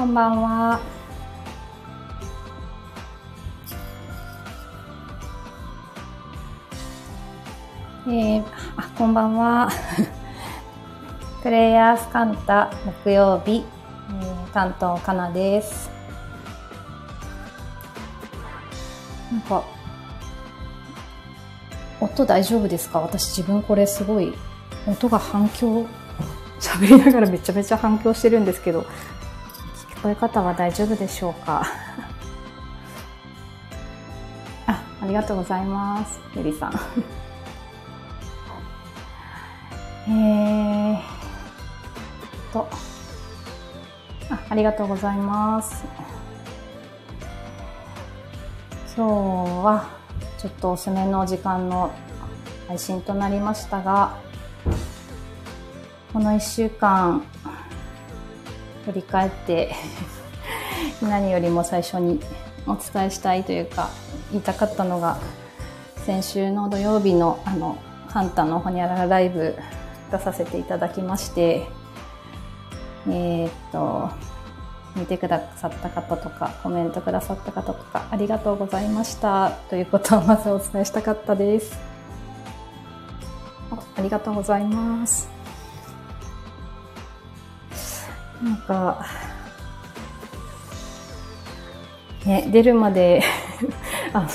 こんばんは。えー、あ、こんばんは。プレイヤースカンタ木曜日、えー、担当かなです。なんか、音大丈夫ですか？私自分これすごい音が反響、喋りながらめちゃめちゃ反響してるんですけど、聞こえ方は大丈夫でしょうか？あ、ありがとうございます。ゆりさん。えーと、あ、ありがとうございます。今日はちょっと遅めの時間の配信となりましたが、この1週間振り返って 何よりも最初にお伝えしたいというか言いたかったのが先週の土曜日のあのカンターのホニャララライブ出させていただきましてえー、っと見てくださった方とかコメントくださった方とかありがとうございましたということをまずお伝えしたかったです。ありがとうございます。なんかね出るまで あの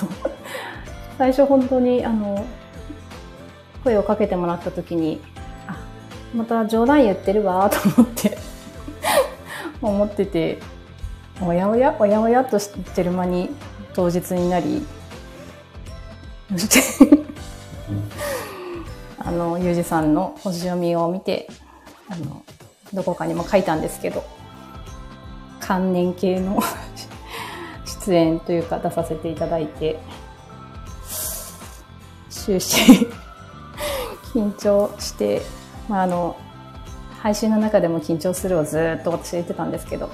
最初本当にあの声をかけてもらった時にあまた冗談言ってるわと思って 思ってておやおやおやおやとしてる間に当日になりそしてあのユージさんの星読みを見てあのどこかにも書いたんですけど関連系の 出演というか出させていただいて終始緊張して、まあ、あの配信の中でも緊張するをずっと私言ってたんですけど、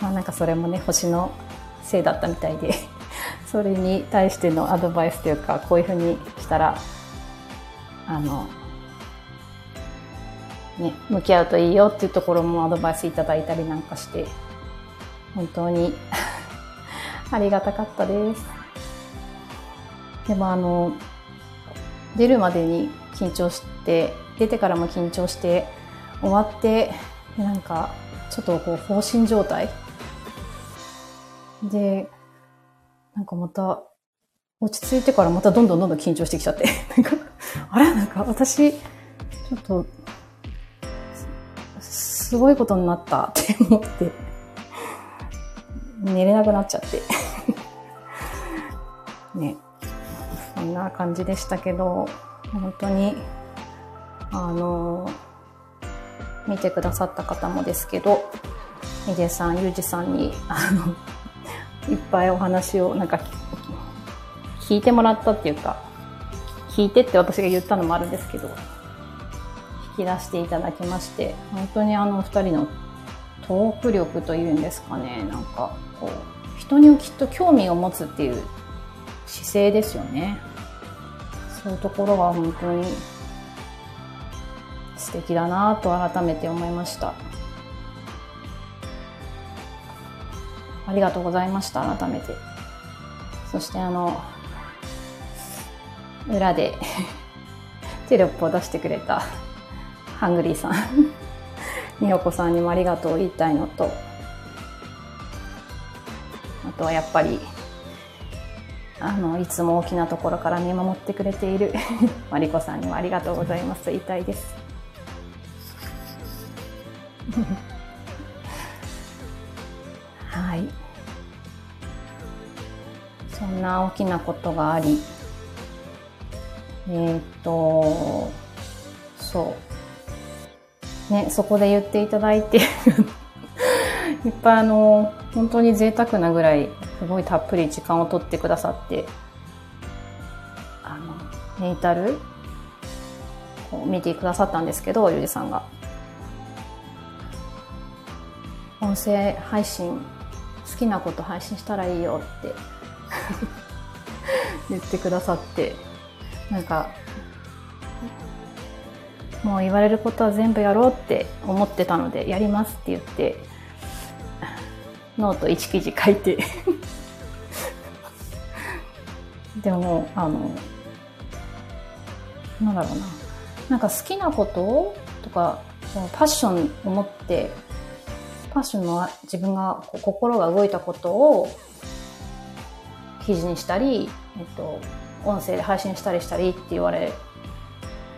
まあ、なんかそれもね星のせいだったみたいで それに対してのアドバイスというかこういうふうにしたらあのね向き合うといいよっていうところもアドバイスいただいたりなんかして本当に ありがたかったです。でもあの出るまでに緊張して出てからも緊張して終わってなんかちょっとこう放心状態でなんかまた落ち着いてからまたどんどんどんどん緊張してきちゃって なんかあれなんか私ちょっとすごいことになったって思って。寝れなくなっちゃって。ね。そんな感じでしたけど本当にあの見てくださった方もですけど、ヒデさん、ユージさんに、あの、いっぱいお話をなんか聞いてもらったっていうか、聞いてって私が言ったのもあるんですけど、引き出していただきまして、本当にあの二人のトーク力というんですかね、なんかこう、人にきっと興味を持つっていう姿勢ですよね。そういうところが本当に素敵だなと改めて思いましたありがとうございました改めてそしてあの裏でテロップを出してくれたハングリーさん。美穂子さんにもありがとう言いたいのと。あとはやっぱりあのいつも大きなところから見守ってくれている マリコさんにもありがとうございます言いたいです。はい。そんな大きなことがありえっ、とそう。ねそこで言っていただいて。いっぱいあの本当に贅沢なぐらいすごいたっぷり時間を取ってくださってあのネイタルを見てくださったんですけどゆりさんが。音声配信好きなこと配信したらいいよって。言ってくださって。なんかもう言われることは全部やろうって思ってたのでやりますって言ってノート1記事書いて でも、あの、なんだろうな。なんか好きなこととか、パッションを持って、パッションの自分が心が動いたことを記事にしたり、えっと、音声で配信したりしたりって言われ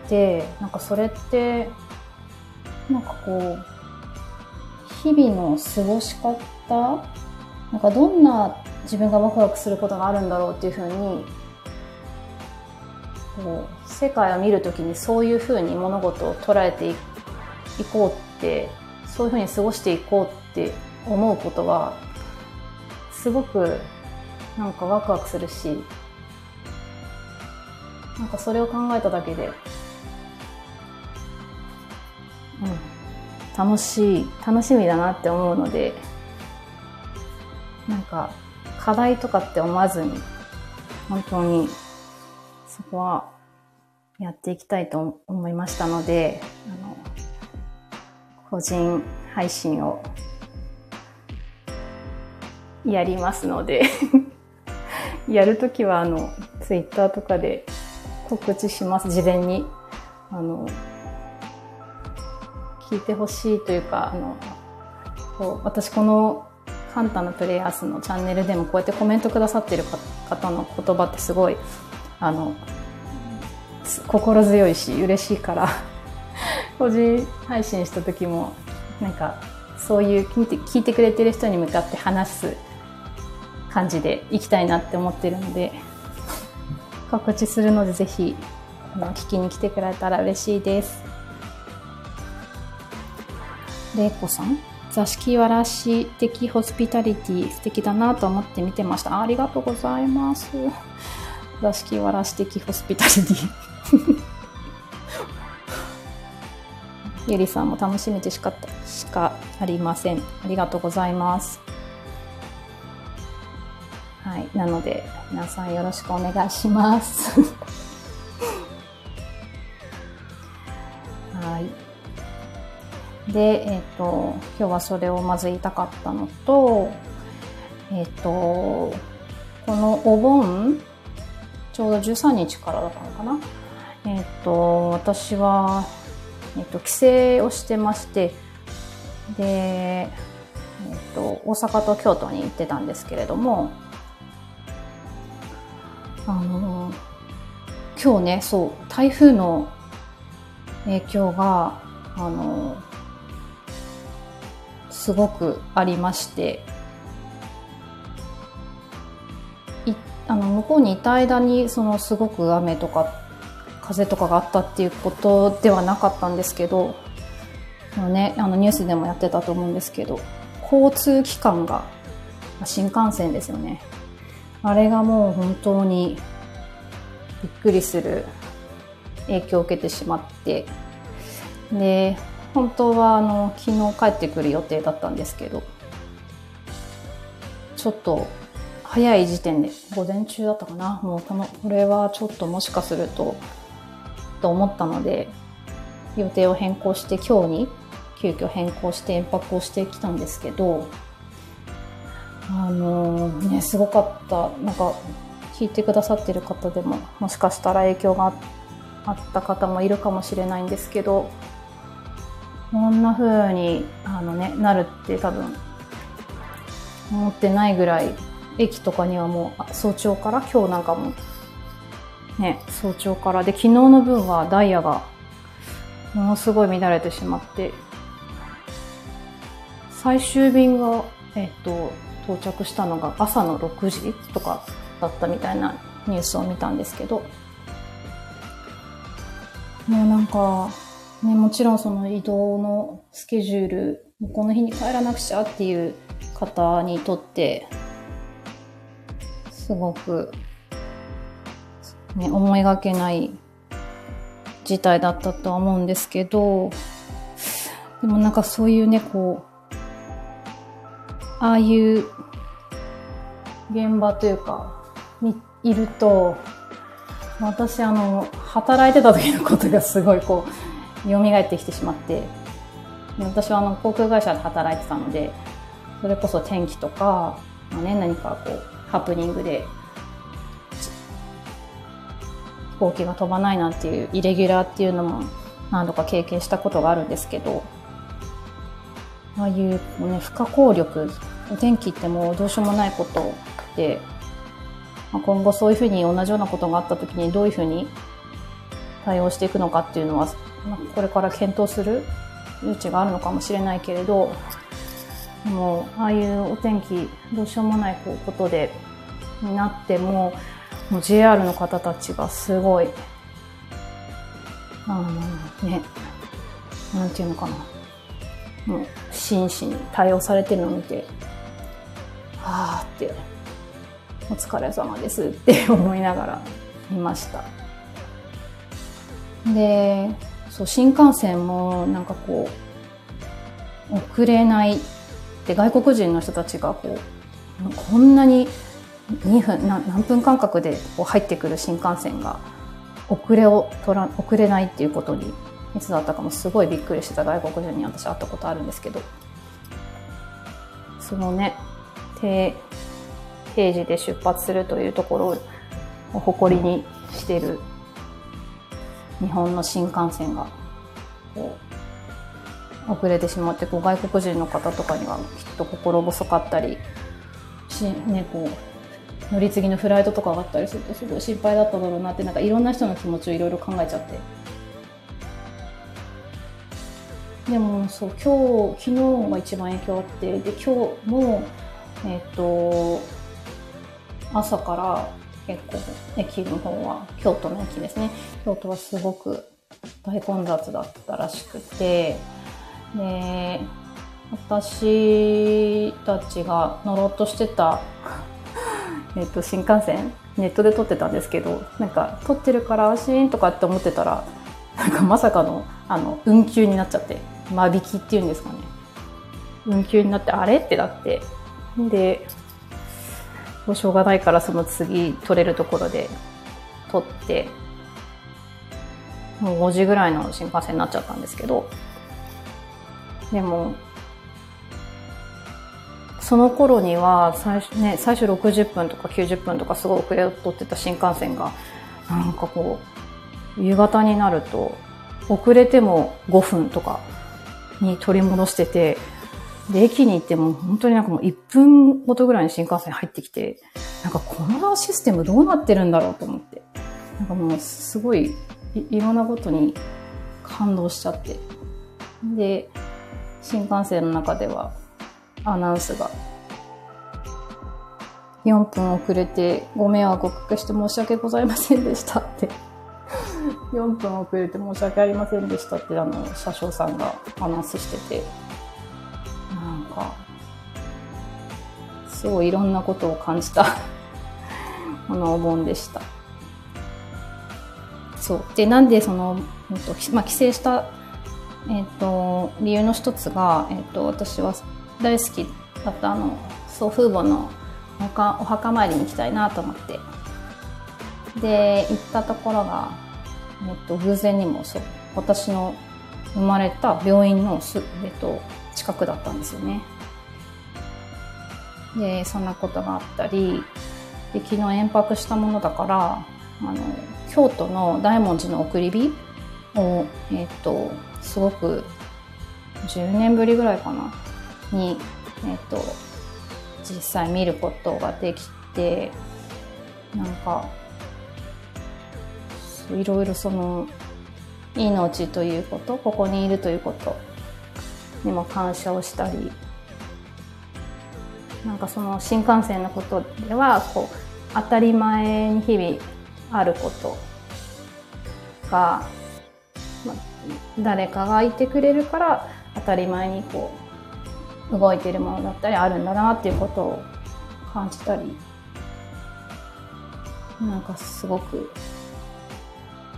て、なんかそれって、なんかこう、日々の過ごし方なんかどんな自分がワクワクすることがあるんだろうっていうふうにこう世界を見るときにそういうふうに物事を捉えていこうってそういうふうに過ごしていこうって思うことはすごくなんかワクワクするしなんかそれを考えただけで、楽しい楽しみだなって思うのでなんか課題とかって思わずに本当にそこはやっていきたいと思いましたので、あの、個人配信をやりますので やるときはあの、ツイッターとかで告知します、事前に。あの、聞いてほしいというか、あの、こう私このカンタのプレイヤースのチャンネルでもこうやってコメントくださってる方の言葉ってすごいあの心強いし嬉しいから 個人配信した時もなんかそういう聞いて聞いてくれてる人に向かって話す感じでいきたいなって思ってるので告知するのでぜひ聞きに来てくれたら嬉しいです。れいこさん座敷わらし的ホスピタリティ素敵だなと思って見てましたありがとうございます。座敷わらし的ホスピタリティゆりさんも楽しみでしかしかありません。ありがとうございます。はい。なので、皆さんよろしくお願いします。で、え、ー、と、今日はそれをまず言いたかったのと、え、ー、と、このお盆ちょうど13日からだったのかな。え、ー、と、私は、え、ー、と、帰省をしてまして、で、え、ー、と、大阪と京都に行ってたんですけれども、あの、今日ね、そう、台風の影響が、あの、すごくありまして、あの向こうにいた間にそのすごく雨とか風とかがあったっていうことではなかったんですけどの、ね、あのニュースでもやってたと思うんですけど交通機関が新幹線ですよね。あれがもう本当にびっくりする影響を受けてしまってで本当はあの昨日帰ってくる予定だったんですけどちょっと早い時点で、午前中だったかな。もうこの、これはちょっともしかすると、と思ったので、予定を変更して今日に急遽変更して延泊をしてきたんですけど、あのー、ね、すごかった。なんか、聞いてくださってる方でも、もしかしたら影響があった方もいるかもしれないんですけど、こんな風に、あのね、なるって多分、思ってないぐらい駅とかにはもう早朝から今日なんかもね早朝から。で昨日の分はダイヤがものすごい乱れてしまって。最終便が、えっと、到着したのが朝の6時とかだったみたいなニュースを見たんですけど。もうなんか、ね、もちろんその移動のスケジュールこの日に帰らなくちゃっていう方にとってすごく、ね、思いがけない事態だったとは思うんですけど、でもなんかそういうね、こう、ああいう現場というか、にいると、私あの、働いてた時のことがすごいこう、蘇ってきてしまって、私はあの、航空会社で働いてたので、それこそ天気とか、まあね、何かこう、ハプニングで、飛行機が飛ばないなんていうイレギュラーっていうのも何度か経験したことがあるんですけど、ああいう、ね、不可抗力、天気ってもうどうしようもないことで、まあ、今後そういうふうに同じようなことがあった時にどういうふうに対応していくのかっていうのは、まあ、これから検討する余地があるのかもしれないけれど、もう、ああいうお天気、どうしようもないことで、になっても、もう JR の方たちがすごい、あのね、なんていうのかな。もう、真摯に対応されてるのを見て、はあって、お疲れ様ですって思いながら見ました。で、そう、新幹線もなんかこう、遅れないで外国人の人たちがこうこんなに2分何分間隔でこう入ってくる新幹線が遅れを取ら遅れないっていうことにいつだったかもすごいびっくりしてた外国人に私会ったことあるんですけど。そのね定定時で出発するというところを誇りにしてる日本の新幹線が遅れてしまってこう外国人の方とかにはきっと心細かったりし、ね、こう乗り継ぎのフライトとかがあったりするとすごい心配だっただろうなってなんかいろんな人の気持ちをいろいろ考えちゃって。でもそう今日昨日が一番影響あってで今日もえっ、ー、と朝から結構駅の方は京都の駅ですね。京都はすごく大混雑だったらしくてで私たちが乗ろうとしてたえっと新幹線ネットで撮ってたんですけどなんか撮ってるから安心とかって思ってたらなんかまさかのあの運休になっちゃって間引きっていうんですかね。運休になってあれ？ってなって。でもうしょうがないからその次取れるところで取ってもう5時ぐらいの新幹線になっちゃったんですけどでもその頃には最初,、ね、最初60分とか90分とかすごい遅れを取ってた新幹線がなんかこう夕方になると遅れても5分とかに取り戻しててで、駅に行っても本当になんかもう1分ごとぐらいに新幹線入ってきて、なんかこのシステムどうなってるんだろうと思って。なんかもうすごいいろんなことに感動しちゃって。で、新幹線の中ではアナウンスが4分遅れてご迷惑をおかけして申し訳ございませんでしたって4分遅れて申し訳ありませんでしたってあの車掌さんがアナウンスしててか。すごいいろんなことを感じた。このお盆でした。そう。でなんでその、えっとまあ、帰省した、えっと、理由の一つが、えっと、私は大好きだったあの祖父母のお墓お墓参りに行きたいなと思って。で行ったところが、えっと、偶然にもそう私の生まれた病院のす、えっと、近くだったんですよね。でそんなことがあったりで昨日延泊したものだからあの京都の大文字の送り火を、えっ、とすごく10年ぶりぐらいかなに、えっ、と実際見ることができてなんかいろいろその命ということここにいるということにも感謝をしたりなんかその新幹線のことではこう当たり前に日々あることが、ま誰かがいてくれるから当たり前にこう動いているものだったりあるんだなっていうことを感じたりなんかすごく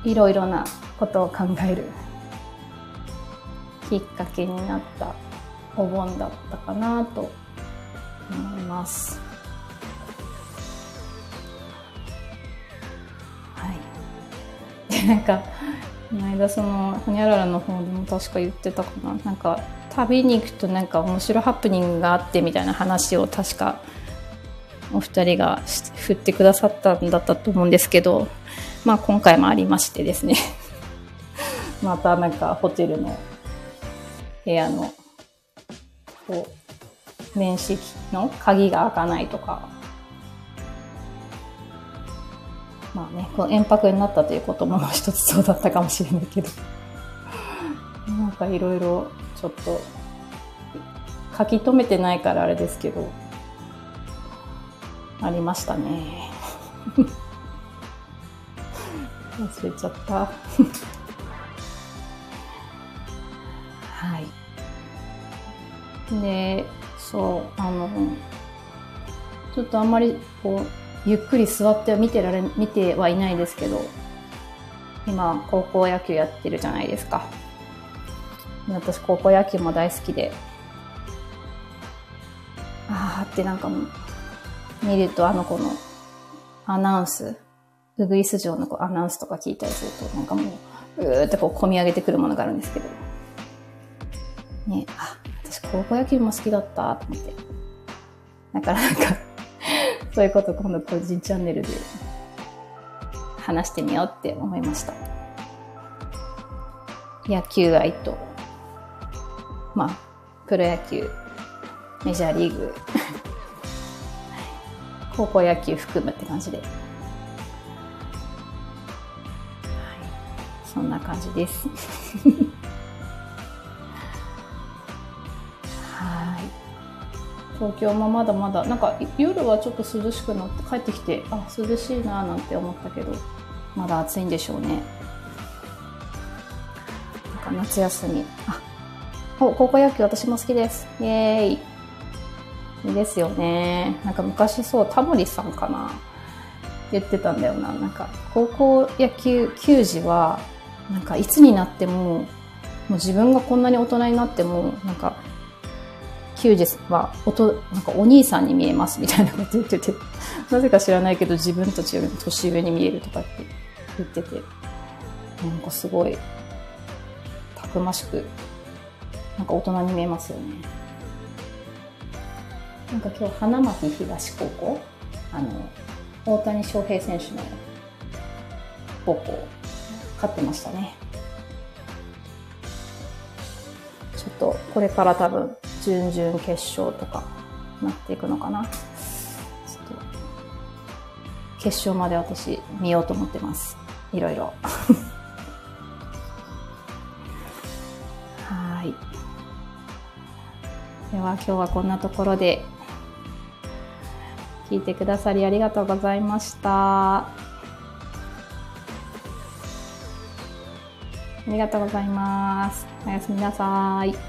いろいろなことを考えるきっかけになったお盆だったかなと思います。はい。で、なんか、この間その、ほにゃららの方でも確か言ってたかな。なんか、旅に行くとなんか面白ハプニングがあってみたいな話を確かお二人が振ってくださったんだったと思うんですけど、まあ今回もありましてですね またなんかホテルの部屋のこう面識の鍵が開かないとか。まあねこの延泊になったということも一つそうだったかもしれないけど。なんかいろいろちょっと書き留めてないからあれですけどありましたね。忘れちゃった。でそうあのちょっとあんまりこうゆっくり座っては見てられ見てはいないですけど今高校野球やってるじゃないですか私高校野球も大好きでああってなんかもう見るとあの子のアナウンス、ウグイス城のこうアナウンスとか聞いたりすると、なんかもう、うーってこう込み上げてくるものがあるんですけど。ねあ、私高校野球も好きだったと思って。だからなんか そういうこと今度個人チャンネルで話してみようって思いました。野球愛と、まあ、プロ野球、メジャーリーグ 高校野球含むって感じで。そんな感じです。東京もまだまだ、なんか夜はちょっと涼しくなって帰ってきて、あ、涼しいななんて思ったけど、まだ暑いんでしょうね。なんか夏休み。あ、お、高校野球私も好きです。イェーイ。いいですよね。なんか昔そう、タモリさんかな言ってたんだよな。なんか、高校野球球児は、なんかいつになっても、もう自分がこんなに大人になっても、なんか、球児はおと、なんかお兄さんに見えますみたいなこと言ってて、なぜか知らないけど自分たちより年上に見えるとかって言ってて、なんかすごい、たくましく、なんか大人に見えますよね。なんか今日花巻東高校あの大谷翔平選手の高校勝ってましたねちょっとこれから多分準々決勝とかなっていくのかな決勝まで私見ようと思ってますいろいろ はいでは今日はこんなところで聞いてくださりありがとうございました。ありがとうございます。おやすみなさい。